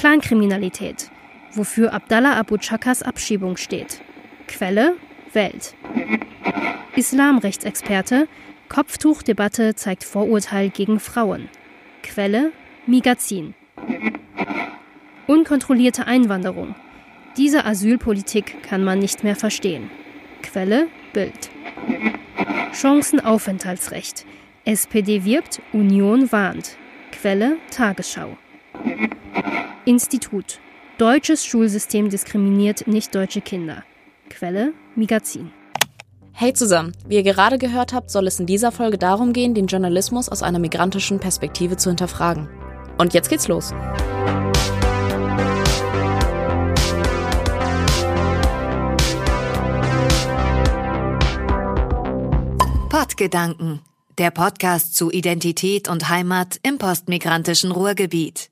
Clankriminalität, wofür Abdallah Abu Chakas Abschiebung steht. Quelle Welt. Islamrechtsexperte Kopftuchdebatte zeigt Vorurteil gegen Frauen. Quelle Migazin. Unkontrollierte Einwanderung. Diese Asylpolitik kann man nicht mehr verstehen. Quelle Bild. Chancenaufenthaltsrecht. SPD wirbt, Union warnt. Quelle Tagesschau. Institut. Deutsches Schulsystem diskriminiert nicht deutsche Kinder. Quelle Migazin. Hey zusammen, wie ihr gerade gehört habt, soll es in dieser Folge darum gehen, den Journalismus aus einer migrantischen Perspektive zu hinterfragen. Und jetzt geht's los. Podgedanken, der Podcast zu Identität und Heimat im postmigrantischen Ruhrgebiet.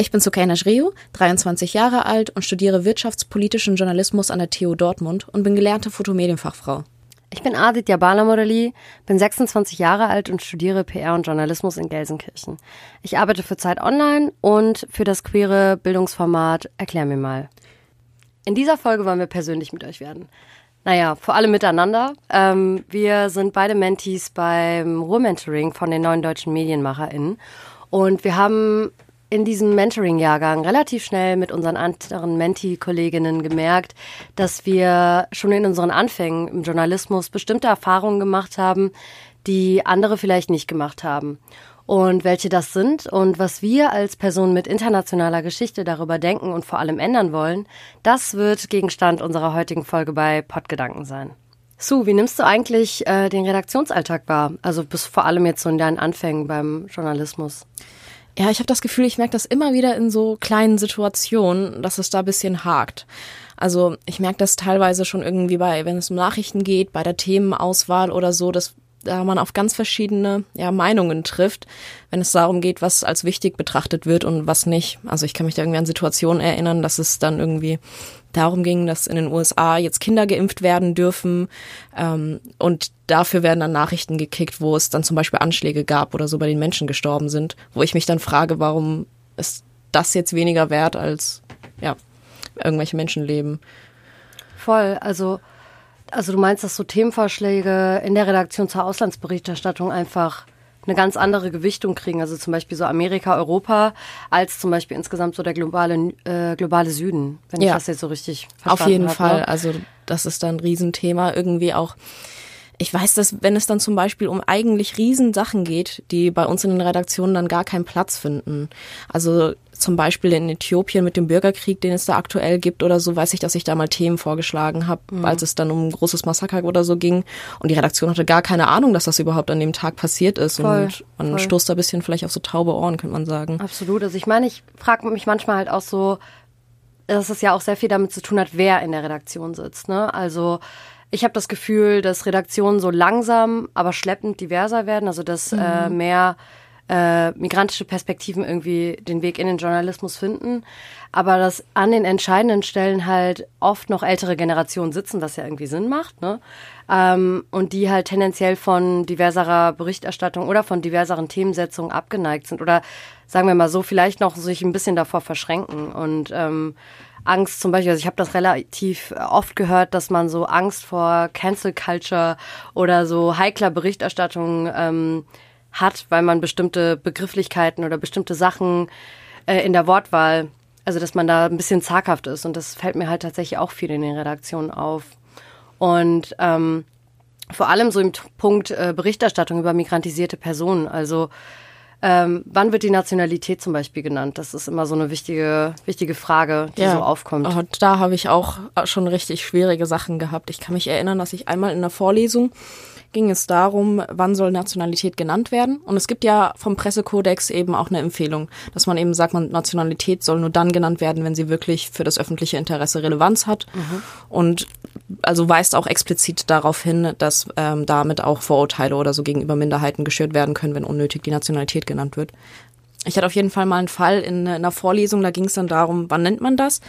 Ich bin Sukaina Shriu, 23 Jahre alt und studiere wirtschaftspolitischen Journalismus an der TU Dortmund und bin gelernte Fotomedienfachfrau. Ich bin Aditya Balamodeli, bin 26 Jahre alt und studiere PR und Journalismus in Gelsenkirchen. Ich arbeite für Zeit Online und für das queere Bildungsformat Erklär mir mal. In dieser Folge wollen wir persönlich mit euch werden. Naja, vor allem miteinander. Ähm, wir sind beide Mentees beim Ruhr-Mentoring von den neuen deutschen MedienmacherInnen. Und wir haben in diesem Mentoring-Jahrgang relativ schnell mit unseren anderen Menti-Kolleginnen gemerkt, dass wir schon in unseren Anfängen im Journalismus bestimmte Erfahrungen gemacht haben, die andere vielleicht nicht gemacht haben. Und welche das sind und was wir als Personen mit internationaler Geschichte darüber denken und vor allem ändern wollen, das wird Gegenstand unserer heutigen Folge bei Podgedanken sein. Sue, wie nimmst du eigentlich äh, den Redaktionsalltag wahr? Also bis vor allem jetzt so in deinen Anfängen beim Journalismus. Ja, ich habe das Gefühl, ich merke das immer wieder in so kleinen Situationen, dass es da bisschen hakt. Also ich merke das teilweise schon irgendwie bei, wenn es um Nachrichten geht, bei der Themenauswahl oder so, dass da man auf ganz verschiedene ja, Meinungen trifft, wenn es darum geht, was als wichtig betrachtet wird und was nicht. Also ich kann mich da irgendwie an Situationen erinnern, dass es dann irgendwie darum ging, dass in den USA jetzt Kinder geimpft werden dürfen ähm, und dafür werden dann Nachrichten gekickt, wo es dann zum Beispiel Anschläge gab oder so bei den Menschen gestorben sind, wo ich mich dann frage, warum ist das jetzt weniger wert als ja irgendwelche Menschenleben? Voll, also also du meinst, dass so Themenvorschläge in der Redaktion zur Auslandsberichterstattung einfach eine ganz andere Gewichtung kriegen, also zum Beispiel so Amerika, Europa, als zum Beispiel insgesamt so der globale, äh, globale Süden, wenn ja. ich das jetzt so richtig verstanden Auf jeden hab, Fall, ne? also das ist dann ein Riesenthema, irgendwie auch ich weiß, dass wenn es dann zum Beispiel um eigentlich Riesensachen geht, die bei uns in den Redaktionen dann gar keinen Platz finden. Also zum Beispiel in Äthiopien mit dem Bürgerkrieg, den es da aktuell gibt oder so, weiß ich, dass ich da mal Themen vorgeschlagen habe, mhm. als es dann um ein großes Massaker oder so ging. Und die Redaktion hatte gar keine Ahnung, dass das überhaupt an dem Tag passiert ist. Voll, und man voll. stoßt da ein bisschen vielleicht auf so taube Ohren, könnte man sagen. Absolut. Also ich meine, ich frage mich manchmal halt auch so, dass es ja auch sehr viel damit zu tun hat, wer in der Redaktion sitzt. Ne? Also ich habe das Gefühl, dass Redaktionen so langsam, aber schleppend diverser werden, also dass äh, mhm. äh, mehr äh, migrantische Perspektiven irgendwie den Weg in den Journalismus finden, aber dass an den entscheidenden Stellen halt oft noch ältere Generationen sitzen, was ja irgendwie Sinn macht, ne? Ähm, und die halt tendenziell von diverserer Berichterstattung oder von diverseren Themensetzungen abgeneigt sind oder sagen wir mal so, vielleicht noch sich ein bisschen davor verschränken und ähm, Angst zum Beispiel, also ich habe das relativ oft gehört, dass man so Angst vor Cancel Culture oder so heikler Berichterstattung ähm, hat, weil man bestimmte Begrifflichkeiten oder bestimmte Sachen äh, in der Wortwahl, also dass man da ein bisschen zaghaft ist. Und das fällt mir halt tatsächlich auch viel in den Redaktionen auf. Und ähm, vor allem so im Punkt äh, Berichterstattung über migrantisierte Personen. Also ähm, wann wird die Nationalität zum Beispiel genannt? Das ist immer so eine wichtige, wichtige Frage, die ja. so aufkommt. Und da habe ich auch schon richtig schwierige Sachen gehabt. Ich kann mich erinnern, dass ich einmal in einer Vorlesung ging es darum, wann soll Nationalität genannt werden. Und es gibt ja vom Pressekodex eben auch eine Empfehlung, dass man eben sagt, man Nationalität soll nur dann genannt werden, wenn sie wirklich für das öffentliche Interesse Relevanz hat. Mhm. Und also weist auch explizit darauf hin, dass ähm, damit auch Vorurteile oder so gegenüber Minderheiten geschürt werden können, wenn unnötig die Nationalität genannt wird. Ich hatte auf jeden Fall mal einen Fall in einer Vorlesung, da ging es dann darum, wann nennt man das?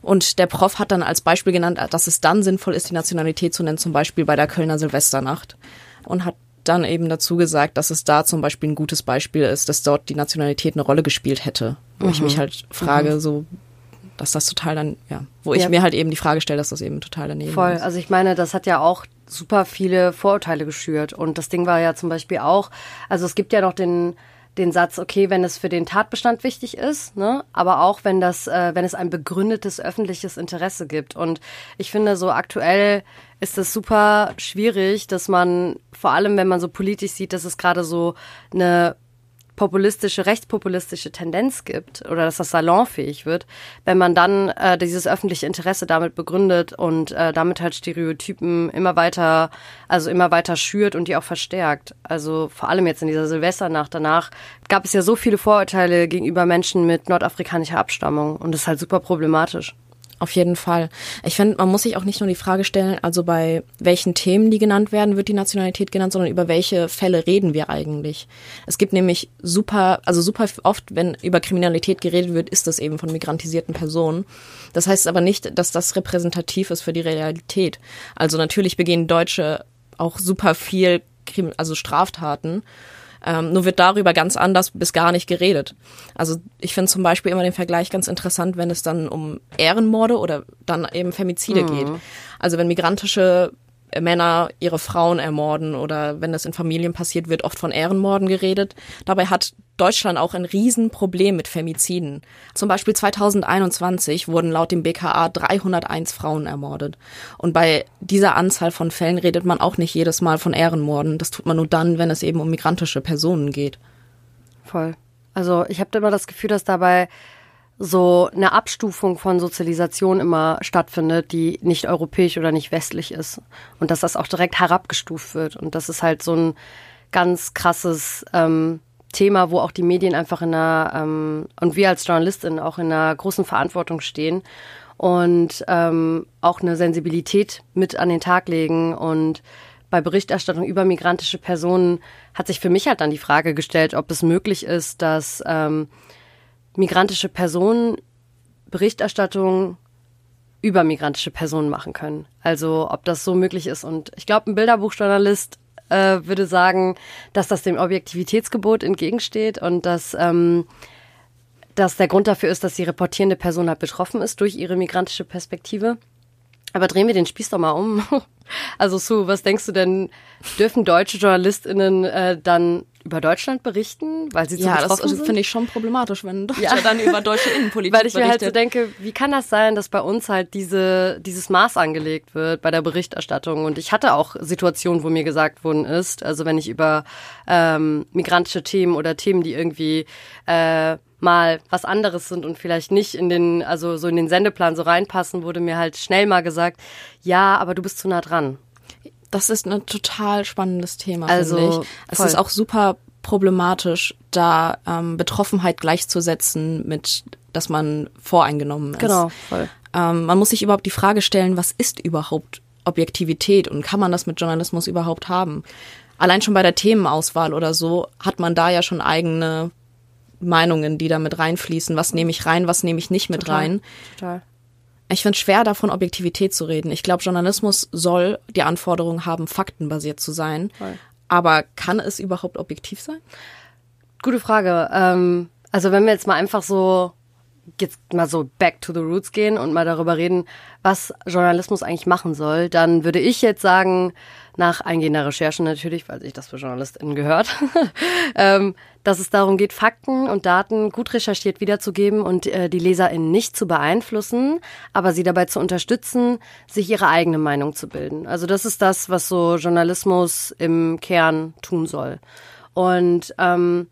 Und der Prof hat dann als Beispiel genannt, dass es dann sinnvoll ist, die Nationalität zu nennen, zum Beispiel bei der Kölner Silvesternacht. Und hat dann eben dazu gesagt, dass es da zum Beispiel ein gutes Beispiel ist, dass dort die Nationalität eine Rolle gespielt hätte. Wo mhm. ich mich halt frage, mhm. so, dass das total dann, ja, wo ja. ich mir halt eben die Frage stelle, dass das eben total daneben Voll. ist. Voll. Also ich meine, das hat ja auch super viele Vorurteile geschürt. Und das Ding war ja zum Beispiel auch, also es gibt ja noch den, den Satz, okay, wenn es für den Tatbestand wichtig ist, ne, aber auch wenn das, äh, wenn es ein begründetes öffentliches Interesse gibt. Und ich finde, so aktuell ist es super schwierig, dass man, vor allem wenn man so politisch sieht, dass es gerade so eine populistische, rechtspopulistische Tendenz gibt oder dass das salonfähig wird, wenn man dann äh, dieses öffentliche Interesse damit begründet und äh, damit halt Stereotypen immer weiter, also immer weiter schürt und die auch verstärkt. Also vor allem jetzt in dieser Silvesternacht danach gab es ja so viele Vorurteile gegenüber Menschen mit nordafrikanischer Abstammung und das ist halt super problematisch. Auf jeden Fall. Ich finde, man muss sich auch nicht nur die Frage stellen, also bei welchen Themen die genannt werden, wird die Nationalität genannt, sondern über welche Fälle reden wir eigentlich. Es gibt nämlich super, also super oft, wenn über Kriminalität geredet wird, ist das eben von migrantisierten Personen. Das heißt aber nicht, dass das repräsentativ ist für die Realität. Also natürlich begehen Deutsche auch super viel, also Straftaten. Ähm, nur wird darüber ganz anders bis gar nicht geredet. Also ich finde zum Beispiel immer den Vergleich ganz interessant, wenn es dann um Ehrenmorde oder dann eben Femizide mhm. geht. Also wenn migrantische Männer ihre Frauen ermorden oder wenn das in Familien passiert, wird oft von Ehrenmorden geredet. Dabei hat Deutschland auch ein Riesenproblem mit Femiziden. Zum Beispiel 2021 wurden laut dem BKA 301 Frauen ermordet. Und bei dieser Anzahl von Fällen redet man auch nicht jedes Mal von Ehrenmorden. Das tut man nur dann, wenn es eben um migrantische Personen geht. Voll. Also ich habe immer das Gefühl, dass dabei so eine Abstufung von Sozialisation immer stattfindet, die nicht europäisch oder nicht westlich ist. Und dass das auch direkt herabgestuft wird. Und das ist halt so ein ganz krasses ähm, Thema, wo auch die Medien einfach in einer, ähm, und wir als Journalistin auch in einer großen Verantwortung stehen und ähm, auch eine Sensibilität mit an den Tag legen und bei Berichterstattung über migrantische Personen hat sich für mich halt dann die Frage gestellt, ob es möglich ist, dass ähm, migrantische Personen Berichterstattung über migrantische Personen machen können. Also ob das so möglich ist. Und ich glaube, ein Bilderbuchjournalist äh, würde sagen, dass das dem Objektivitätsgebot entgegensteht und dass, ähm, dass der Grund dafür ist, dass die reportierende Person halt betroffen ist durch ihre migrantische Perspektive. Aber drehen wir den Spieß doch mal um. Also Sue, was denkst du denn, dürfen deutsche JournalistInnen äh, dann über Deutschland berichten, weil sie zu ja, betroffen das sind? finde ich schon problematisch, wenn Deutsche ja. dann über deutsche Innenpolitik Weil ich mir halt so denke, wie kann das sein, dass bei uns halt diese, dieses Maß angelegt wird bei der Berichterstattung? Und ich hatte auch Situationen, wo mir gesagt worden ist, also wenn ich über ähm, migrantische Themen oder Themen, die irgendwie äh, mal was anderes sind und vielleicht nicht in den, also so in den Sendeplan so reinpassen, wurde mir halt schnell mal gesagt, ja, aber du bist zu nah dran. Das ist ein total spannendes Thema, also, finde ich. Es voll. ist auch super problematisch, da ähm, Betroffenheit gleichzusetzen mit, dass man voreingenommen ist. Genau, voll. Ähm, man muss sich überhaupt die Frage stellen, was ist überhaupt Objektivität und kann man das mit Journalismus überhaupt haben? Allein schon bei der Themenauswahl oder so hat man da ja schon eigene Meinungen, die da mit reinfließen. Was nehme ich rein, was nehme ich nicht mit total, rein? Total. Ich finde schwer davon Objektivität zu reden. Ich glaube, Journalismus soll die Anforderung haben, faktenbasiert zu sein. Voll. Aber kann es überhaupt objektiv sein? Gute Frage. Ähm, also wenn wir jetzt mal einfach so jetzt mal so back to the roots gehen und mal darüber reden, was Journalismus eigentlich machen soll, dann würde ich jetzt sagen, nach eingehender Recherche natürlich, weil sich das für JournalistInnen gehört, ähm, dass es darum geht, Fakten und Daten gut recherchiert wiederzugeben und äh, die LeserInnen nicht zu beeinflussen, aber sie dabei zu unterstützen, sich ihre eigene Meinung zu bilden. Also das ist das, was so Journalismus im Kern tun soll. Und ähm,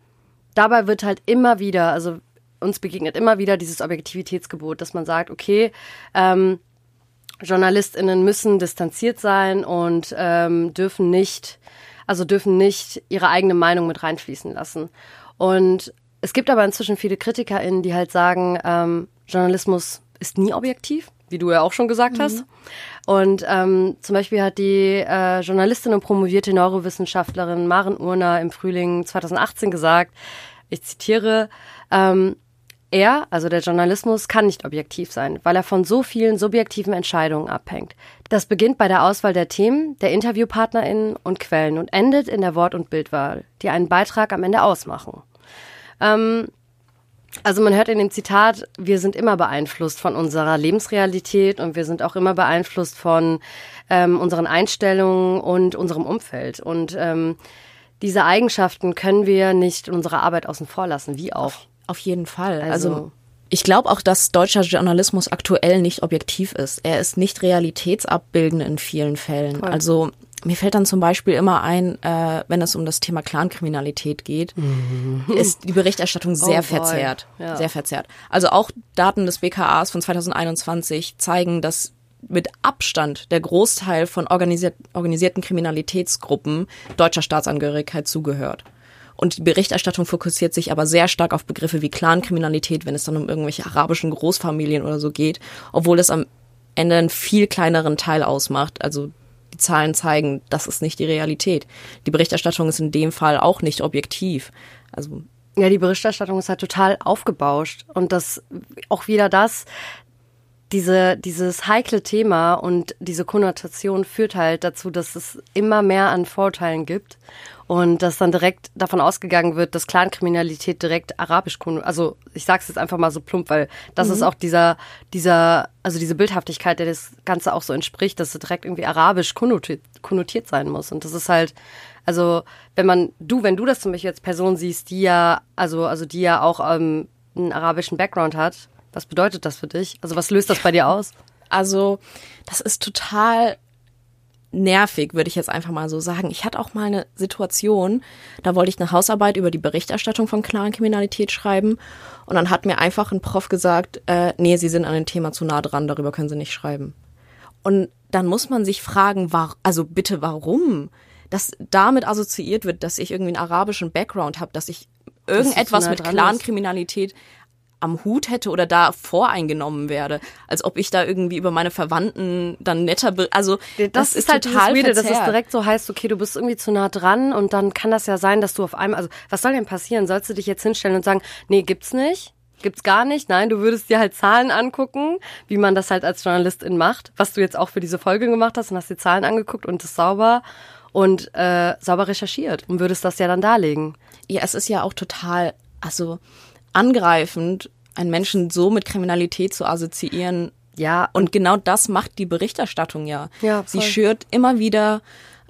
dabei wird halt immer wieder, also uns begegnet immer wieder dieses Objektivitätsgebot, dass man sagt, okay, ähm, JournalistInnen müssen distanziert sein und ähm, dürfen nicht, also dürfen nicht ihre eigene Meinung mit reinfließen lassen. Und es gibt aber inzwischen viele KritikerInnen, die halt sagen, ähm, Journalismus ist nie objektiv, wie du ja auch schon gesagt mhm. hast. Und ähm, zum Beispiel hat die äh, Journalistin und promovierte Neurowissenschaftlerin Maren Urner im Frühling 2018 gesagt, ich zitiere, ähm, Er, also der Journalismus, kann nicht objektiv sein, weil er von so vielen subjektiven Entscheidungen abhängt. Das beginnt bei der Auswahl der Themen, der InterviewpartnerInnen und Quellen und endet in der Wort- und Bildwahl, die einen Beitrag am Ende ausmachen. Ähm, also man hört in dem Zitat, wir sind immer beeinflusst von unserer Lebensrealität und wir sind auch immer beeinflusst von ähm, unseren Einstellungen und unserem Umfeld. Und ähm, diese Eigenschaften können wir nicht in unserer Arbeit außen vor lassen, wie auch. Auf jeden Fall. Also, also ich glaube auch, dass deutscher Journalismus aktuell nicht objektiv ist. Er ist nicht realitätsabbildend in vielen Fällen. Voll. Also mir fällt dann zum Beispiel immer ein, äh, wenn es um das Thema Clankriminalität geht, mhm. ist die Berichterstattung sehr oh verzerrt. Ja. Sehr verzerrt. Also auch Daten des BKAs von 2021 zeigen, dass mit Abstand der Großteil von organisiert, organisierten Kriminalitätsgruppen deutscher Staatsangehörigkeit zugehört. Und die Berichterstattung fokussiert sich aber sehr stark auf Begriffe wie Clankriminalität, wenn es dann um irgendwelche arabischen Großfamilien oder so geht, obwohl es am Ende einen viel kleineren Teil ausmacht. Also die Zahlen zeigen, das ist nicht die Realität. Die Berichterstattung ist in dem Fall auch nicht objektiv. Also ja, die Berichterstattung ist halt total aufgebauscht und das auch wieder das, diese, dieses heikle Thema und diese Konnotation führt halt dazu, dass es immer mehr an Vorurteilen gibt und dass dann direkt davon ausgegangen wird, dass Clankriminalität direkt arabisch, also ich sag's jetzt einfach mal so plump, weil das mhm. ist auch dieser, dieser, also diese Bildhaftigkeit, der das Ganze auch so entspricht, dass es direkt irgendwie arabisch konnotiert, konnotiert sein muss. Und das ist halt, also wenn man, du, wenn du das zum Beispiel als Person siehst, die ja, also, also die ja auch ähm, einen arabischen Background hat, was bedeutet das für dich? Also was löst das bei dir aus? Also, das ist total nervig, würde ich jetzt einfach mal so sagen. Ich hatte auch mal eine Situation, da wollte ich eine Hausarbeit über die Berichterstattung von Clankriminalität schreiben und dann hat mir einfach ein Prof gesagt, äh, nee, Sie sind an dem Thema zu nah dran, darüber können Sie nicht schreiben. Und dann muss man sich fragen, war, also bitte warum? Dass damit assoziiert wird, dass ich irgendwie einen arabischen Background habe, dass ich irgendetwas mit Clankriminalität am Hut hätte oder da voreingenommen werde, als ob ich da irgendwie über meine Verwandten dann netter, also das, das ist halt total Weirde, dass es direkt so heißt, okay, du bist irgendwie zu nah dran und dann kann das ja sein, dass du auf einmal, also was soll denn passieren? Sollst du dich jetzt hinstellen und sagen, nee, gibt's nicht? Gibt's gar nicht. Nein, du würdest dir halt Zahlen angucken, wie man das halt als Journalistin macht, was du jetzt auch für diese Folge gemacht hast und hast die Zahlen angeguckt und das sauber und äh, sauber recherchiert und würdest das ja dann darlegen. Ja, es ist ja auch total, also angreifend, einen Menschen so mit Kriminalität zu assoziieren. Ja. Und genau das macht die Berichterstattung ja. ja voll. Sie schürt immer wieder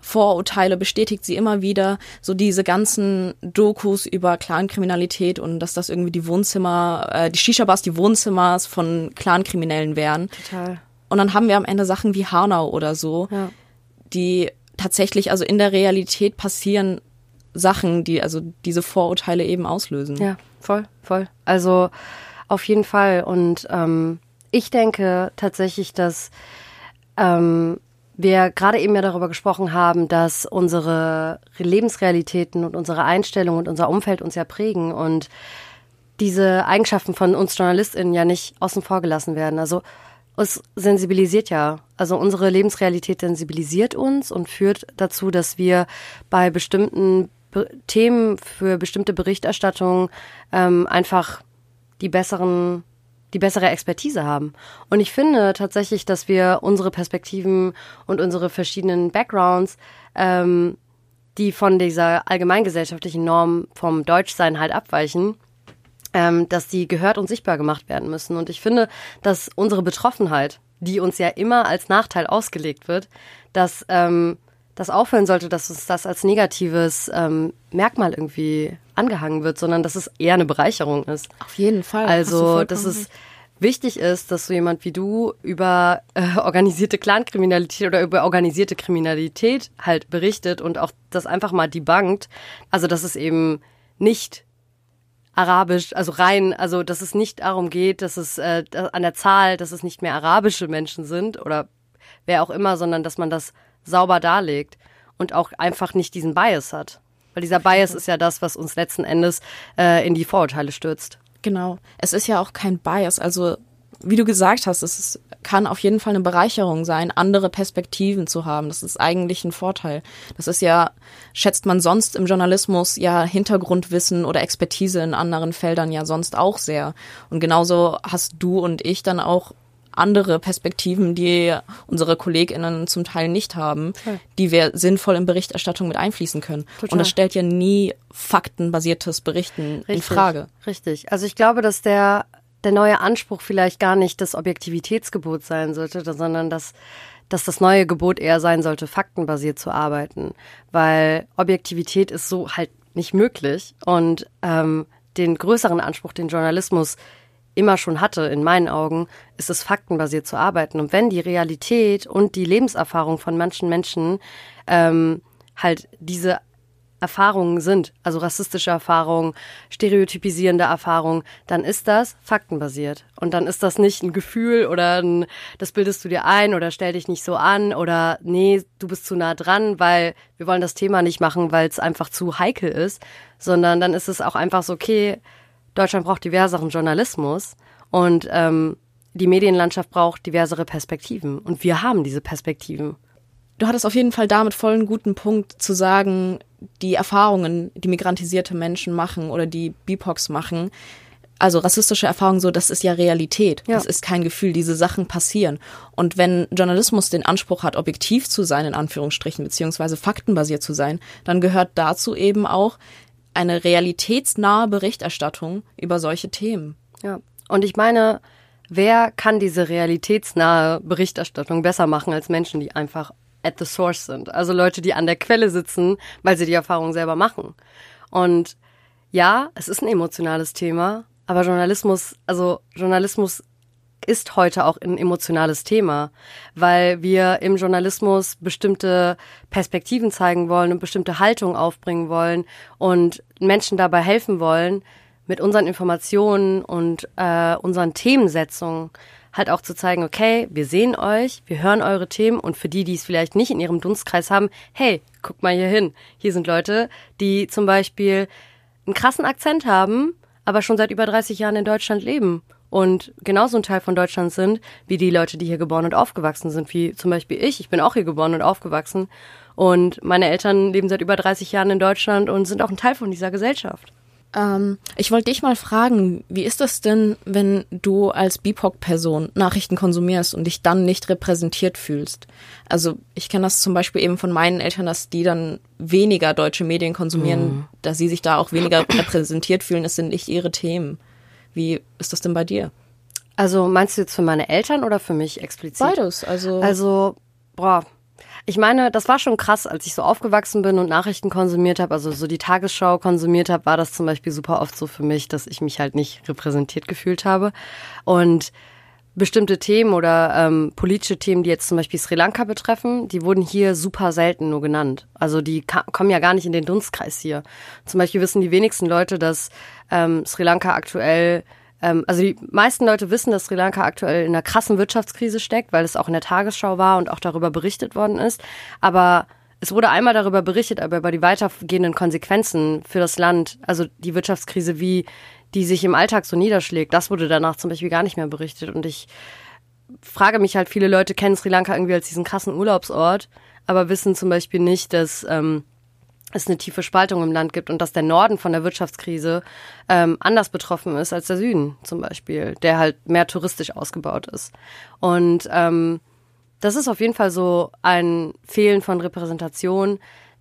Vorurteile, bestätigt sie immer wieder, so diese ganzen Dokus über Clankriminalität und dass das irgendwie die Wohnzimmer, äh, die Shisha-Bars die Wohnzimmers von Clankriminellen wären. Total. Und dann haben wir am Ende Sachen wie Hanau oder so, ja. die tatsächlich, also in der Realität passieren Sachen, die also diese Vorurteile eben auslösen. Ja, voll, voll. Also auf jeden Fall. Und ähm, ich denke tatsächlich, dass ähm, wir gerade eben ja darüber gesprochen haben, dass unsere Lebensrealitäten und unsere Einstellungen und unser Umfeld uns ja prägen und diese Eigenschaften von uns JournalistInnen ja nicht außen vor gelassen werden. Also es sensibilisiert ja. Also unsere Lebensrealität sensibilisiert uns und führt dazu, dass wir bei bestimmten Themen für bestimmte Berichterstattung ähm, einfach die besseren die bessere Expertise haben. Und ich finde tatsächlich, dass wir unsere Perspektiven und unsere verschiedenen Backgrounds, ähm, die von dieser allgemeingesellschaftlichen Norm vom Deutschsein halt abweichen, ähm, dass die gehört und sichtbar gemacht werden müssen. Und ich finde, dass unsere Betroffenheit, die uns ja immer als Nachteil ausgelegt wird, dass ähm, das aufhören sollte, dass uns das als negatives ähm, Merkmal irgendwie angehangen wird, sondern dass es eher eine Bereicherung ist. Auf jeden Fall. Also, dass es wichtig ist, dass so jemand wie du über äh, organisierte Clankriminalität oder über organisierte Kriminalität halt berichtet und auch das einfach mal debunked. Also, dass es eben nicht arabisch, also rein, also dass es nicht darum geht, dass es äh, an der Zahl, dass es nicht mehr arabische Menschen sind oder wer auch immer, sondern dass man das sauber darlegt und auch einfach nicht diesen Bias hat. Weil dieser Bias ist ja das, was uns letzten Endes äh, in die Vorurteile stürzt. Genau. Es ist ja auch kein Bias. Also wie du gesagt hast, es ist, kann auf jeden Fall eine Bereicherung sein, andere Perspektiven zu haben. Das ist eigentlich ein Vorteil. Das ist ja, schätzt man sonst im Journalismus ja Hintergrundwissen oder Expertise in anderen Feldern ja sonst auch sehr. Und genauso hast du und ich dann auch andere Perspektiven, die unsere KollegInnen zum Teil nicht haben, okay. die wir sinnvoll in Berichterstattung mit einfließen können. Total. Und das stellt ja nie faktenbasiertes Berichten Richtig. in Frage. Richtig. Also ich glaube, dass der, der neue Anspruch vielleicht gar nicht das Objektivitätsgebot sein sollte, sondern dass dass das neue Gebot eher sein sollte, faktenbasiert zu arbeiten, weil Objektivität ist so halt nicht möglich und ähm, den größeren Anspruch, den Journalismus immer schon hatte, in meinen Augen, ist es faktenbasiert zu arbeiten. Und wenn die Realität und die Lebenserfahrung von manchen Menschen ähm, halt diese Erfahrungen sind, also rassistische Erfahrungen, stereotypisierende Erfahrungen, dann ist das faktenbasiert. Und dann ist das nicht ein Gefühl oder ein, das bildest du dir ein oder stell dich nicht so an oder nee, du bist zu nah dran, weil wir wollen das Thema nicht machen, weil es einfach zu heikel ist, sondern dann ist es auch einfach so, okay, Deutschland braucht diverseren Journalismus und ähm, die Medienlandschaft braucht diversere Perspektiven. Und wir haben diese Perspektiven. Du hattest auf jeden Fall damit voll einen guten Punkt zu sagen, die Erfahrungen, die migrantisierte Menschen machen oder die BIPOX machen, also rassistische Erfahrungen so, das ist ja Realität. Ja. Das ist kein Gefühl, diese Sachen passieren. Und wenn Journalismus den Anspruch hat, objektiv zu sein, in Anführungsstrichen, beziehungsweise faktenbasiert zu sein, dann gehört dazu eben auch, eine realitätsnahe Berichterstattung über solche Themen. Ja. Und ich meine, wer kann diese realitätsnahe Berichterstattung besser machen als Menschen, die einfach at the source sind? Also Leute, die an der Quelle sitzen, weil sie die Erfahrung selber machen. Und ja, es ist ein emotionales Thema, aber Journalismus, also Journalismus ist heute auch ein emotionales Thema, weil wir im Journalismus bestimmte Perspektiven zeigen wollen und bestimmte Haltungen aufbringen wollen und Menschen dabei helfen wollen, mit unseren Informationen und äh, unseren Themensetzungen halt auch zu zeigen, okay, wir sehen euch, wir hören eure Themen und für die, die es vielleicht nicht in ihrem Dunstkreis haben, hey, guck mal hier hin. Hier sind Leute, die zum Beispiel einen krassen Akzent haben, aber schon seit über 30 Jahren in Deutschland leben und genauso ein Teil von Deutschland sind, wie die Leute, die hier geboren und aufgewachsen sind, wie zum Beispiel ich. Ich bin auch hier geboren und aufgewachsen. Und meine Eltern leben seit über 30 Jahren in Deutschland und sind auch ein Teil von dieser Gesellschaft. Ähm, ich wollte dich mal fragen, wie ist das denn, wenn du als BIPOC-Person Nachrichten konsumierst und dich dann nicht repräsentiert fühlst? Also ich kenne das zum Beispiel eben von meinen Eltern, dass die dann weniger deutsche Medien konsumieren, mhm. dass sie sich da auch weniger repräsentiert fühlen. Es sind nicht ihre Themen. Wie ist das denn bei dir? Also meinst du jetzt für meine Eltern oder für mich explizit? Beides. Also, also boah, ich meine, das war schon krass, als ich so aufgewachsen bin und Nachrichten konsumiert habe, also so die Tagesschau konsumiert habe, war das zum Beispiel super oft so für mich, dass ich mich halt nicht repräsentiert gefühlt habe. Und bestimmte Themen oder ähm, politische Themen, die jetzt zum Beispiel Sri Lanka betreffen, die wurden hier super selten nur genannt. Also die kommen ja gar nicht in den Dunstkreis hier. Zum Beispiel wissen die wenigsten Leute, dass ähm, Sri Lanka aktuell ähm, also die meisten Leute wissen, dass Sri Lanka aktuell in einer krassen Wirtschaftskrise steckt, weil es auch in der Tagesschau war und auch darüber berichtet worden ist. Aber es wurde einmal darüber berichtet, aber über die weitergehenden Konsequenzen für das Land, also die Wirtschaftskrise, wie die sich im Alltag so niederschlägt, das wurde danach zum Beispiel gar nicht mehr berichtet. Und ich frage mich halt, viele Leute kennen Sri Lanka irgendwie als diesen krassen Urlaubsort, aber wissen zum Beispiel nicht, dass ähm, es eine tiefe Spaltung im Land gibt und dass der Norden von der Wirtschaftskrise ähm, anders betroffen ist als der Süden zum Beispiel, der halt mehr touristisch ausgebaut ist. Und ähm, das ist auf jeden Fall so ein Fehlen von Repräsentation,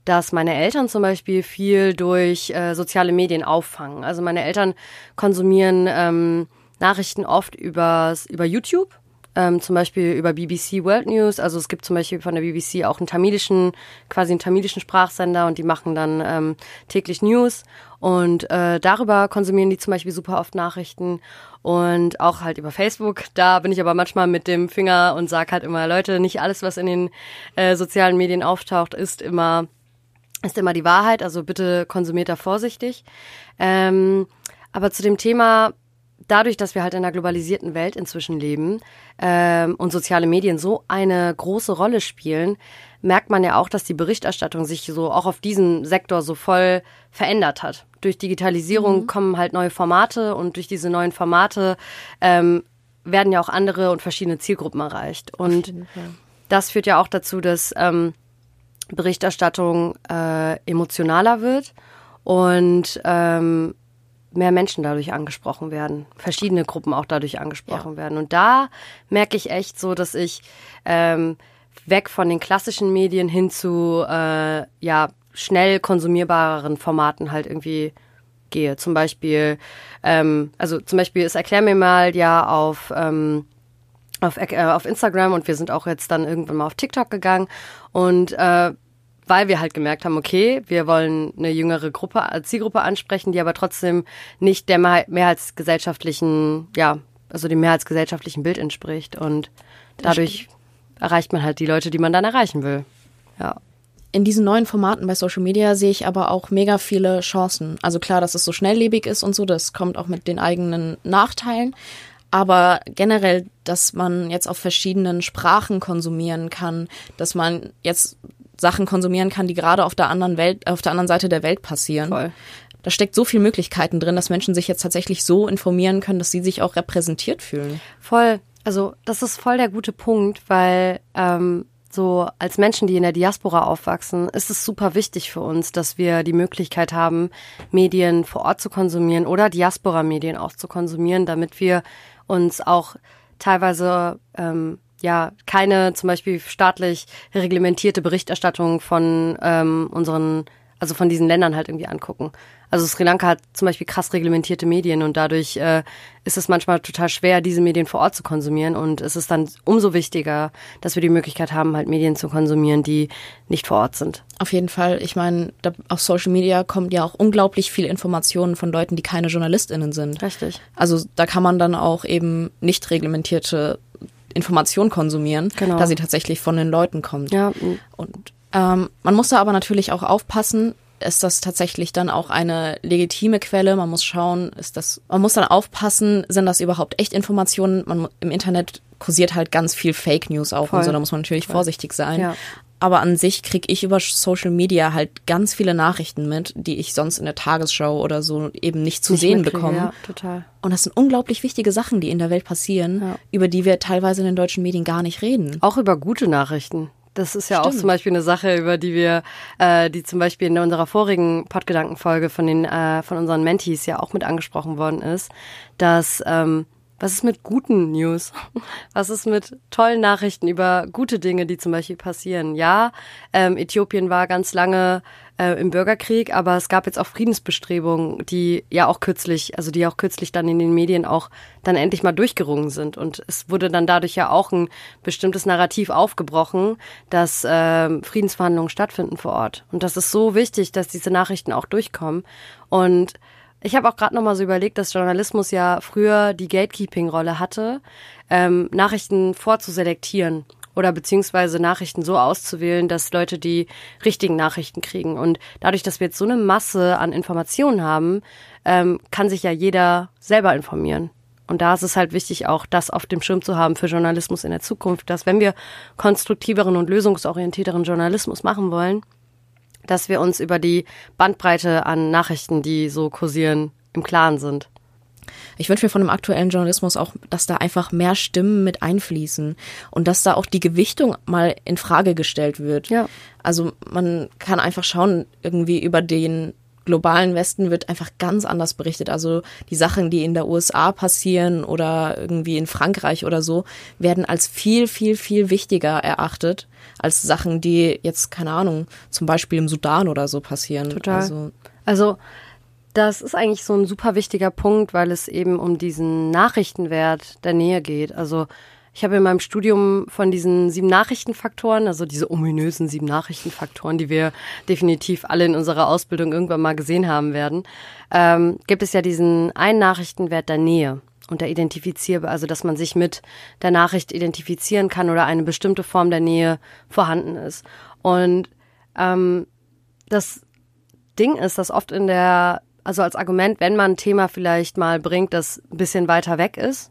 dass meine Eltern zum Beispiel viel durch äh, soziale Medien auffangen. Also meine Eltern konsumieren ähm, Nachrichten oft übers, über YouTube ähm, zum Beispiel über BBC World News. Also es gibt zum Beispiel von der BBC auch einen tamilischen, quasi einen tamilischen Sprachsender und die machen dann ähm, täglich News und äh, darüber konsumieren die zum Beispiel super oft Nachrichten und auch halt über Facebook. Da bin ich aber manchmal mit dem Finger und sag halt immer, Leute, nicht alles, was in den äh, sozialen Medien auftaucht, ist immer ist immer die Wahrheit. Also bitte konsumiert da vorsichtig. Ähm, aber zu dem Thema dadurch, dass wir halt in einer globalisierten Welt inzwischen leben ähm, und soziale Medien so eine große Rolle spielen, merkt man ja auch, dass die Berichterstattung sich so auch auf diesem Sektor so voll verändert hat. Durch Digitalisierung mhm. kommen halt neue Formate und durch diese neuen Formate ähm, werden ja auch andere und verschiedene Zielgruppen erreicht. Und das führt ja auch dazu, dass ähm, Berichterstattung äh, emotionaler wird und ähm, mehr Menschen dadurch angesprochen werden, verschiedene Gruppen auch dadurch angesprochen ja. werden. Und da merke ich echt so, dass ich ähm, weg von den klassischen Medien hin zu äh, ja schnell konsumierbareren Formaten halt irgendwie gehe. Zum Beispiel, ähm, also zum Beispiel ist Erklär mir mal ja auf ähm, auf, äh, auf Instagram und wir sind auch jetzt dann irgendwann mal auf TikTok gegangen und äh, weil wir halt gemerkt haben, okay, wir wollen eine jüngere Gruppe, äh, Zielgruppe ansprechen, die aber trotzdem nicht der mehrheitsgesellschaftlichen, ja, also dem mehrheitsgesellschaftlichen Bild entspricht. Und dadurch erreicht man halt die Leute, die man dann erreichen will. Ja. In diesen neuen Formaten bei Social Media sehe ich aber auch mega viele Chancen. Also klar, dass es so schnelllebig ist und so, das kommt auch mit den eigenen Nachteilen. Aber generell, dass man jetzt auf verschiedenen Sprachen konsumieren kann, dass man jetzt Sachen konsumieren kann, die gerade auf der anderen Welt, auf der anderen Seite der Welt passieren. Voll. Da steckt so viel Möglichkeiten drin, dass Menschen sich jetzt tatsächlich so informieren können, dass sie sich auch repräsentiert fühlen. Voll. Also das ist voll der gute Punkt, weil ähm, so als Menschen, die in der Diaspora aufwachsen, ist es super wichtig für uns, dass wir die Möglichkeit haben, Medien vor Ort zu konsumieren oder Diaspora-Medien auch zu konsumieren, damit wir uns auch teilweise ähm, ja keine zum Beispiel staatlich reglementierte Berichterstattung von ähm, unseren, also von diesen Ländern halt irgendwie angucken. Also Sri Lanka hat zum Beispiel krass reglementierte Medien und dadurch äh, ist es manchmal total schwer, diese Medien vor Ort zu konsumieren. Und es ist dann umso wichtiger, dass wir die Möglichkeit haben, halt Medien zu konsumieren, die nicht vor Ort sind. Auf jeden Fall. Ich meine, auf Social Media kommt ja auch unglaublich viel Informationen von Leuten, die keine JournalistInnen sind. Richtig. Also da kann man dann auch eben nicht reglementierte Information konsumieren, genau. da sie tatsächlich von den Leuten kommt. Ja. Und ähm, man muss da aber natürlich auch aufpassen, ist das tatsächlich dann auch eine legitime Quelle? Man muss schauen, ist das, man muss dann aufpassen, sind das überhaupt echt Informationen? Man, Im Internet kursiert halt ganz viel Fake News auch Voll. und so, da muss man natürlich Voll. vorsichtig sein. Ja. Aber an sich kriege ich über Social Media halt ganz viele Nachrichten mit, die ich sonst in der Tagesschau oder so eben nicht zu nicht sehen bekomme. Ja, total. Und das sind unglaublich wichtige Sachen, die in der Welt passieren, ja. über die wir teilweise in den deutschen Medien gar nicht reden. Auch über gute Nachrichten. Das ist ja Stimmt. auch zum Beispiel eine Sache, über die wir, äh, die zum Beispiel in unserer vorigen Podgedankenfolge von den, äh, von unseren Mentees ja auch mit angesprochen worden ist, dass ähm, was ist mit guten News? Was ist mit tollen Nachrichten über gute Dinge, die zum Beispiel passieren? Ja, ähm, Äthiopien war ganz lange äh, im Bürgerkrieg, aber es gab jetzt auch Friedensbestrebungen, die ja auch kürzlich, also die auch kürzlich dann in den Medien auch dann endlich mal durchgerungen sind. Und es wurde dann dadurch ja auch ein bestimmtes Narrativ aufgebrochen, dass äh, Friedensverhandlungen stattfinden vor Ort. Und das ist so wichtig, dass diese Nachrichten auch durchkommen. Und ich habe auch gerade noch mal so überlegt, dass Journalismus ja früher die Gatekeeping-Rolle hatte, ähm, Nachrichten vorzuselektieren oder beziehungsweise Nachrichten so auszuwählen, dass Leute die richtigen Nachrichten kriegen. Und dadurch, dass wir jetzt so eine Masse an Informationen haben, ähm, kann sich ja jeder selber informieren. Und da ist es halt wichtig, auch das auf dem Schirm zu haben für Journalismus in der Zukunft, dass wenn wir konstruktiveren und lösungsorientierteren Journalismus machen wollen, dass wir uns über die Bandbreite an Nachrichten, die so kursieren, im Klaren sind. Ich wünsche mir von dem aktuellen Journalismus auch, dass da einfach mehr Stimmen mit einfließen und dass da auch die Gewichtung mal in Frage gestellt wird. Ja. Also man kann einfach schauen, irgendwie über den globalen Westen wird einfach ganz anders berichtet. Also die Sachen, die in der USA passieren oder irgendwie in Frankreich oder so, werden als viel, viel, viel wichtiger erachtet als Sachen, die jetzt, keine Ahnung, zum Beispiel im Sudan oder so passieren. Total. Also, also das ist eigentlich so ein super wichtiger Punkt, weil es eben um diesen Nachrichtenwert der Nähe geht. Also ich habe in meinem Studium von diesen sieben Nachrichtenfaktoren, also diese ominösen sieben Nachrichtenfaktoren, die wir definitiv alle in unserer Ausbildung irgendwann mal gesehen haben werden, ähm, gibt es ja diesen einen Nachrichtenwert der Nähe und der Identifizierbar, also dass man sich mit der Nachricht identifizieren kann oder eine bestimmte Form der Nähe vorhanden ist. Und ähm, das Ding ist, dass oft in der, also als Argument, wenn man ein Thema vielleicht mal bringt, das ein bisschen weiter weg ist,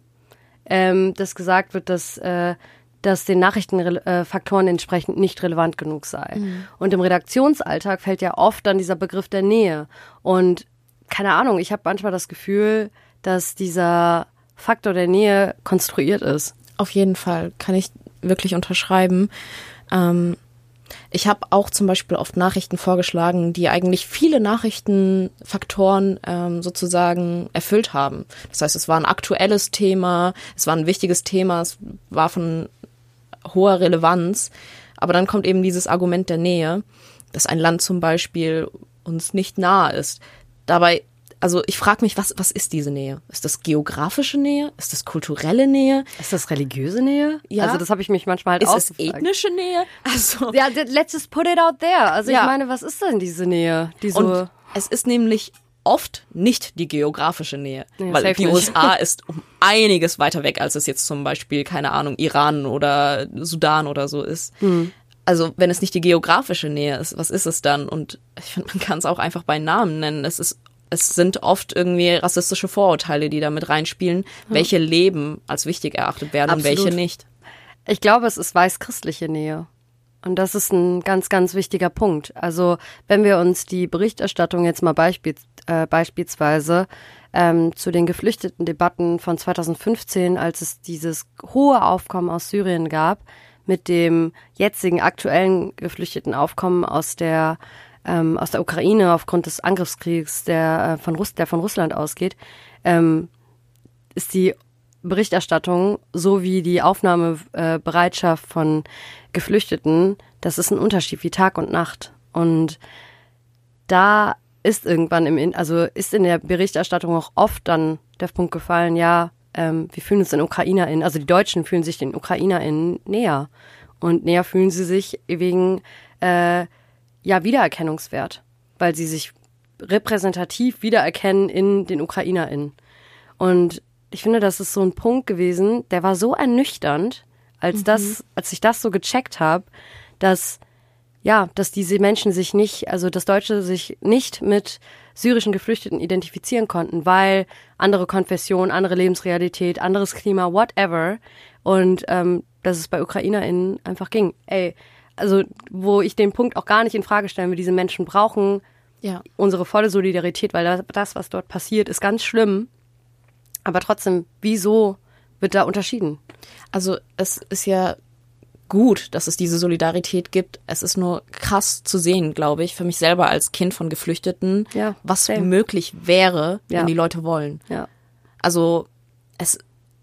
ähm, dass gesagt wird, dass äh, dass den Nachrichtenfaktoren entsprechend nicht relevant genug sei. Mhm. Und im Redaktionsalltag fällt ja oft dann dieser Begriff der Nähe. Und keine Ahnung, ich habe manchmal das Gefühl, dass dieser Faktor der Nähe konstruiert ist. Auf jeden Fall kann ich wirklich unterschreiben. Ähm, ich habe auch zum Beispiel oft Nachrichten vorgeschlagen, die eigentlich viele Nachrichtenfaktoren ähm, sozusagen erfüllt haben. Das heißt, es war ein aktuelles Thema, es war ein wichtiges Thema, es war von hoher Relevanz. Aber dann kommt eben dieses Argument der Nähe, dass ein Land zum Beispiel uns nicht nahe ist. Dabei also ich frage mich, was, was ist diese Nähe? Ist das geografische Nähe? Ist das kulturelle Nähe? Ist das religiöse Nähe? Ja. Also das habe ich mich manchmal halt Ist gefragt. ethnische Nähe? Also, Ja, let's just put it out there. Also Ja. ich meine, was ist denn diese Nähe? Diese und es ist nämlich oft nicht die geografische Nähe, Nee, weil die nicht. USA ist um einiges weiter weg, als es jetzt zum Beispiel, keine Ahnung, Iran oder Sudan oder so ist. Hm. Also wenn es nicht die geografische Nähe ist, was ist es dann? Und ich finde, man kann es auch einfach bei Namen nennen. Es ist es sind oft irgendwie rassistische Vorurteile, die da mit reinspielen, welche Leben als wichtig erachtet werden und Absolut. welche nicht. Ich glaube, es ist weiß-christliche Nähe. Und das ist ein ganz, ganz wichtiger Punkt. Also wenn wir uns die Berichterstattung jetzt mal beispiel, äh, beispielsweise ähm, zu den geflüchteten Debatten von 2015, als es dieses hohe Aufkommen aus Syrien gab, mit dem jetzigen aktuellen geflüchteten Aufkommen aus der ähm, aus der Ukraine aufgrund des Angriffskriegs, der äh, von Russ der von Russland ausgeht, ähm, ist die Berichterstattung sowie die Aufnahmebereitschaft von Geflüchteten, das ist ein Unterschied wie Tag und Nacht. Und da ist irgendwann im, In- also ist in der Berichterstattung auch oft dann der Punkt gefallen, ja, ähm, wir fühlen uns den UkrainerInnen, also die Deutschen fühlen sich den UkrainerInnen näher. Und näher fühlen sie sich wegen, äh, ja, Wiedererkennungswert, weil sie sich repräsentativ wiedererkennen in den UkrainerInnen. Und ich finde, das ist so ein Punkt gewesen, der war so ernüchternd, als das, als ich das so gecheckt habe, dass ja, dass diese Menschen sich nicht, also dass Deutsche sich nicht mit syrischen Geflüchteten identifizieren konnten, weil andere Konfession, andere Lebensrealität, anderes Klima, whatever. Und ähm, dass es bei UkrainerInnen einfach ging. Ey, also wo ich den Punkt auch gar nicht in Frage stellen will, diese Menschen brauchen Ja. unsere volle Solidarität, weil das- was dort passiert, ist ganz schlimm. Aber trotzdem, wieso wird da unterschieden? Also es ist ja gut, dass es diese Solidarität gibt. Es ist nur krass zu sehen, glaube ich, für mich selber als Kind von Geflüchteten, Ja, was same. möglich wäre, Ja. wenn die Leute wollen. Ja. Also es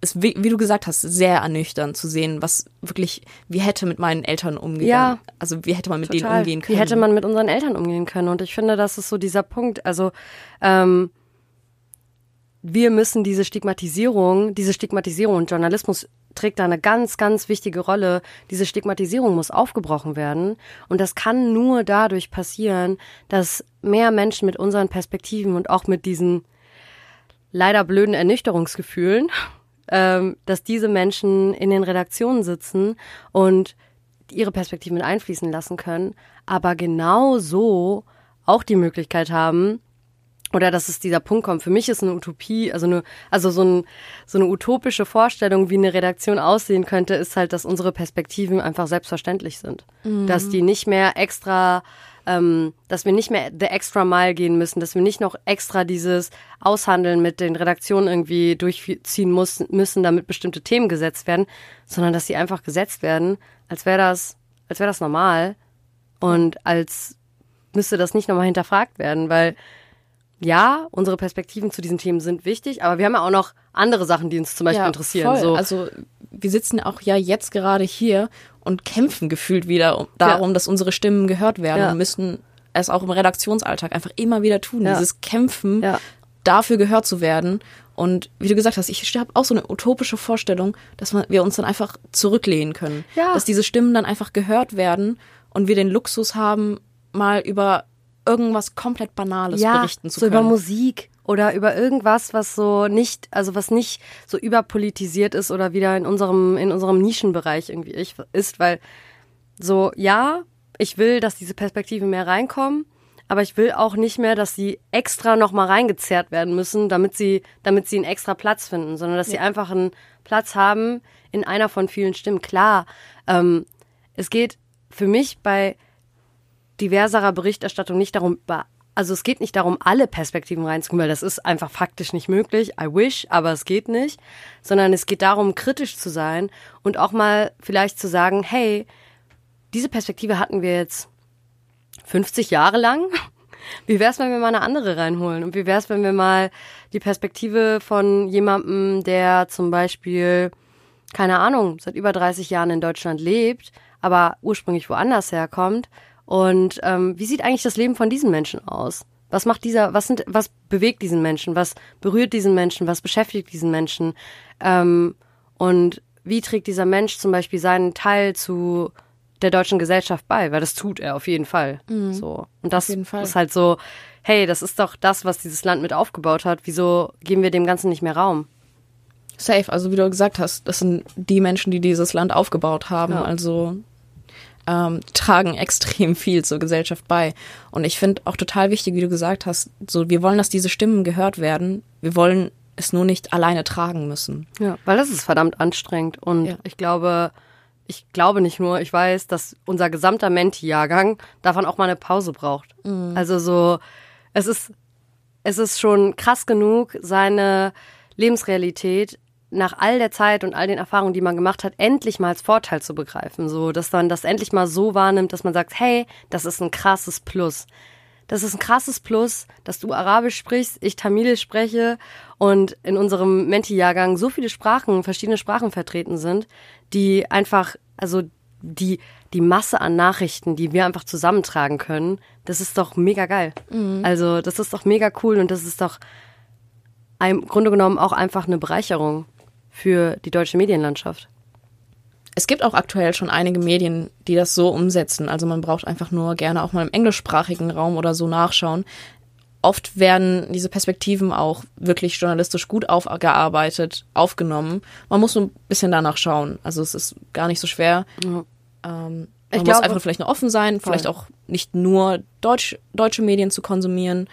ist, wie, wie du gesagt hast, sehr ernüchternd zu sehen, was wirklich, wie hätte mit meinen Eltern umgegangen. Ja. Also wie hätte man mit denen Total. umgehen können. Wie hätte man mit unseren Eltern umgehen können? Und ich finde, das ist so dieser Punkt. Also ähm, wir müssen diese Stigmatisierung, diese Stigmatisierung und Journalismus trägt da eine ganz, ganz wichtige Rolle. Diese Stigmatisierung muss aufgebrochen werden. Und das kann nur dadurch passieren, dass mehr Menschen mit unseren Perspektiven und auch mit diesen leider blöden Ernüchterungsgefühlen, ähm, dass diese Menschen in den Redaktionen sitzen und ihre Perspektiven mit einfließen lassen können, aber genauso auch die Möglichkeit haben, oder dass es dieser Punkt kommt. Für mich ist eine Utopie, also eine, also so, ein, so eine utopische Vorstellung, wie eine Redaktion aussehen könnte, ist halt, dass unsere Perspektiven einfach selbstverständlich sind. Dass die nicht mehr extra, ähm, dass wir nicht mehr the extra mile gehen müssen, dass wir nicht noch extra dieses Aushandeln mit den Redaktionen irgendwie durchziehen muss, müssen, damit bestimmte Themen gesetzt werden, sondern dass sie einfach gesetzt werden, als wäre das, als wäre das normal und als müsste das nicht nochmal hinterfragt werden, weil ja, unsere Perspektiven zu diesen Themen sind wichtig, aber wir haben ja auch noch andere Sachen, die uns zum Beispiel interessieren. Voll. So. Also wir sitzen auch ja jetzt gerade hier und kämpfen gefühlt wieder um, darum, dass unsere Stimmen gehört werden Ja. und müssen es auch im Redaktionsalltag einfach immer wieder tun. Ja. Dieses Kämpfen, Ja. dafür gehört zu werden. Und wie du gesagt hast, ich habe auch so eine utopische Vorstellung, dass wir uns dann einfach zurücklehnen können. Ja. Dass diese Stimmen dann einfach gehört werden und wir den Luxus haben, mal über irgendwas komplett Banales ja, berichten zu so können. über Musik oder über irgendwas, was so nicht, also was nicht so überpolitisiert ist oder wieder in unserem, in unserem Nischenbereich irgendwie ist, weil so, ja, ich will, dass diese Perspektiven mehr reinkommen, aber ich will auch nicht mehr, dass sie extra nochmal reingezerrt werden müssen, damit sie, damit sie einen extra Platz finden, sondern dass sie einfach einen Platz haben in einer von vielen Stimmen. Klar, ähm, es geht für mich bei diverserer Berichterstattung nicht darum, über also es geht nicht darum, alle Perspektiven reinzukommen, weil das ist einfach faktisch nicht möglich. I wish, aber es geht nicht. Sondern es geht darum, kritisch zu sein und auch mal vielleicht zu sagen, hey, diese Perspektive hatten wir jetzt 50 Jahre lang. Wie wär's, wenn wir mal eine andere reinholen? Und wie wär's, wenn wir mal die Perspektive von jemandem, der zum Beispiel, keine Ahnung, seit über 30 Jahren in Deutschland lebt, aber ursprünglich woanders herkommt, und ähm, wie sieht eigentlich das Leben von diesen Menschen aus? Was macht dieser, was sind, was bewegt diesen Menschen? Was berührt diesen Menschen? Was beschäftigt diesen Menschen? Ähm, und wie trägt dieser Mensch zum Beispiel seinen Teil zu der deutschen Gesellschaft bei? Weil das tut er auf jeden Fall. Mhm. So. Und das ist halt so, hey, das ist doch das, was dieses Land mit aufgebaut hat. Wieso geben wir dem Ganzen nicht mehr Raum? Safe, also wie du gesagt hast, das sind die Menschen, die dieses Land aufgebaut haben. Ja. Also ähm, tragen extrem viel zur Gesellschaft bei. Und ich finde auch total wichtig, wie du gesagt hast, so wir wollen, dass diese Stimmen gehört werden. Wir wollen es nur nicht alleine tragen müssen. Ja, weil das ist verdammt anstrengend. Und ja. ich glaube, ich glaube nicht nur, ich weiß, dass unser gesamter Menti-Jahrgang davon auch mal eine Pause braucht. Mhm. Also so, es ist, es ist schon krass genug, seine Lebensrealität nach all der Zeit und all den Erfahrungen, die man gemacht hat, endlich mal als Vorteil zu begreifen. So, dass man das endlich mal so wahrnimmt, dass man sagt, hey, das ist ein krasses Plus. Das ist ein krasses Plus, dass du Arabisch sprichst, ich Tamilisch spreche und in unserem Menti-Jahrgang so viele Sprachen, verschiedene Sprachen vertreten sind, die einfach, also die, die Masse an Nachrichten, die wir einfach zusammentragen können, das ist doch mega geil. Mhm. Also, das ist doch mega cool und das ist doch im Grunde genommen auch einfach eine Bereicherung für die deutsche Medienlandschaft. Es gibt auch aktuell schon einige Medien, die das so umsetzen. Also man braucht einfach nur gerne auch mal im englischsprachigen Raum oder so nachschauen. Oft werden diese Perspektiven auch wirklich journalistisch gut aufgearbeitet, aufgenommen. Man muss nur ein bisschen danach schauen. Also es ist gar nicht so schwer. Ja. Ähm, man ich muss glaube, einfach vielleicht nur offen sein, voll. vielleicht auch nicht nur Deutsch, deutsche Medien zu konsumieren,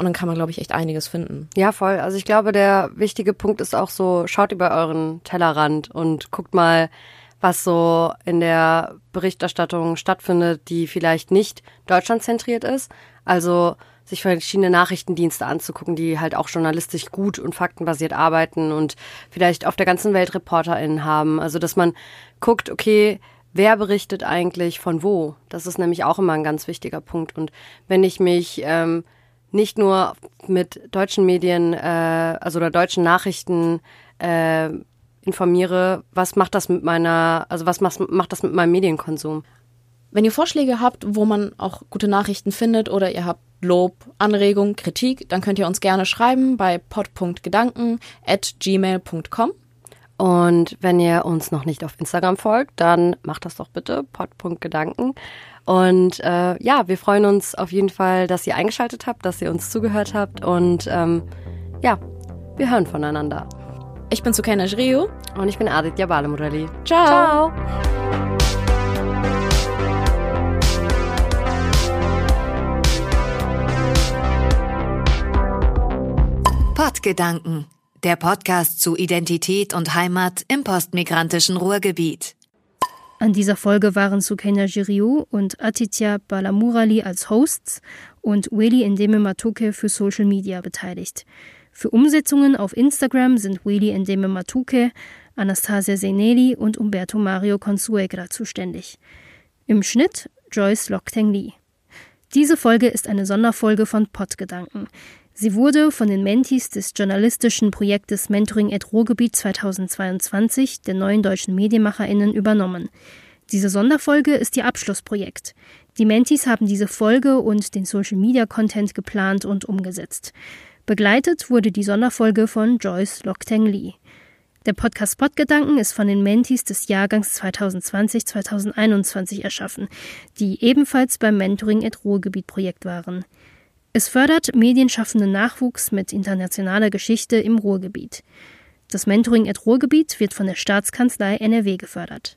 und dann kann man, glaube ich, echt einiges finden. Ja, voll. Also ich glaube, der wichtige Punkt ist auch so, schaut über euren Tellerrand und guckt mal, was so in der Berichterstattung stattfindet, die vielleicht nicht deutschlandzentriert ist. Also sich verschiedene Nachrichtendienste anzugucken, die halt auch journalistisch gut und faktenbasiert arbeiten und vielleicht auf der ganzen Welt ReporterInnen haben. Also dass man guckt, okay, wer berichtet eigentlich von wo? Das ist nämlich auch immer ein ganz wichtiger Punkt. Und wenn ich mich ähm, nicht nur mit deutschen Medien, äh, also oder deutschen Nachrichten äh, informiere, was macht das mit meiner, also was macht, macht das mit meinem Medienkonsum? Wenn ihr Vorschläge habt, wo man auch gute Nachrichten findet oder ihr habt Lob, Anregung, Kritik, dann könnt ihr uns gerne schreiben bei pod.gedanken at gmail.com. Und wenn ihr uns noch nicht auf Instagram folgt, dann macht das doch bitte, pod.gedanken. Und äh, ja, wir freuen uns auf jeden Fall, dass ihr eingeschaltet habt, dass ihr uns zugehört habt. Und ähm, ja, wir hören voneinander. Ich bin Sukena Jriu. Und ich bin Aditya Balamurali. Ciao. Ciao. Podgedanken, der Podcast zu Identität und Heimat im postmigrantischen Ruhrgebiet. An dieser Folge waren Sukaina Jiriou und Atitya Balamurali als Hosts und Weli Ndeme Matuke für Social Media beteiligt. Für Umsetzungen auf Instagram sind Weli Ndeme Matuke, Anastasia Seneli und Umberto Mario Consuegra zuständig. Im Schnitt Joyce Lokteng Lee. Diese Folge ist eine Sonderfolge von Podgedanken. Sie wurde von den Mentis des journalistischen Projektes Mentoring at Ruhrgebiet 2022 der neuen deutschen MedienmacherInnen übernommen. Diese Sonderfolge ist ihr Abschlussprojekt. Die Mentis haben diese Folge und den Social Media Content geplant und umgesetzt. Begleitet wurde die Sonderfolge von Joyce Lokteng Lee. Der Podcast Podgedanken ist von den Mentis des Jahrgangs 2020-2021 erschaffen, die ebenfalls beim Mentoring at Ruhrgebiet Projekt waren. Es fördert medienschaffenden Nachwuchs mit internationaler Geschichte im Ruhrgebiet. Das Mentoring at Ruhrgebiet wird von der Staatskanzlei NRW gefördert.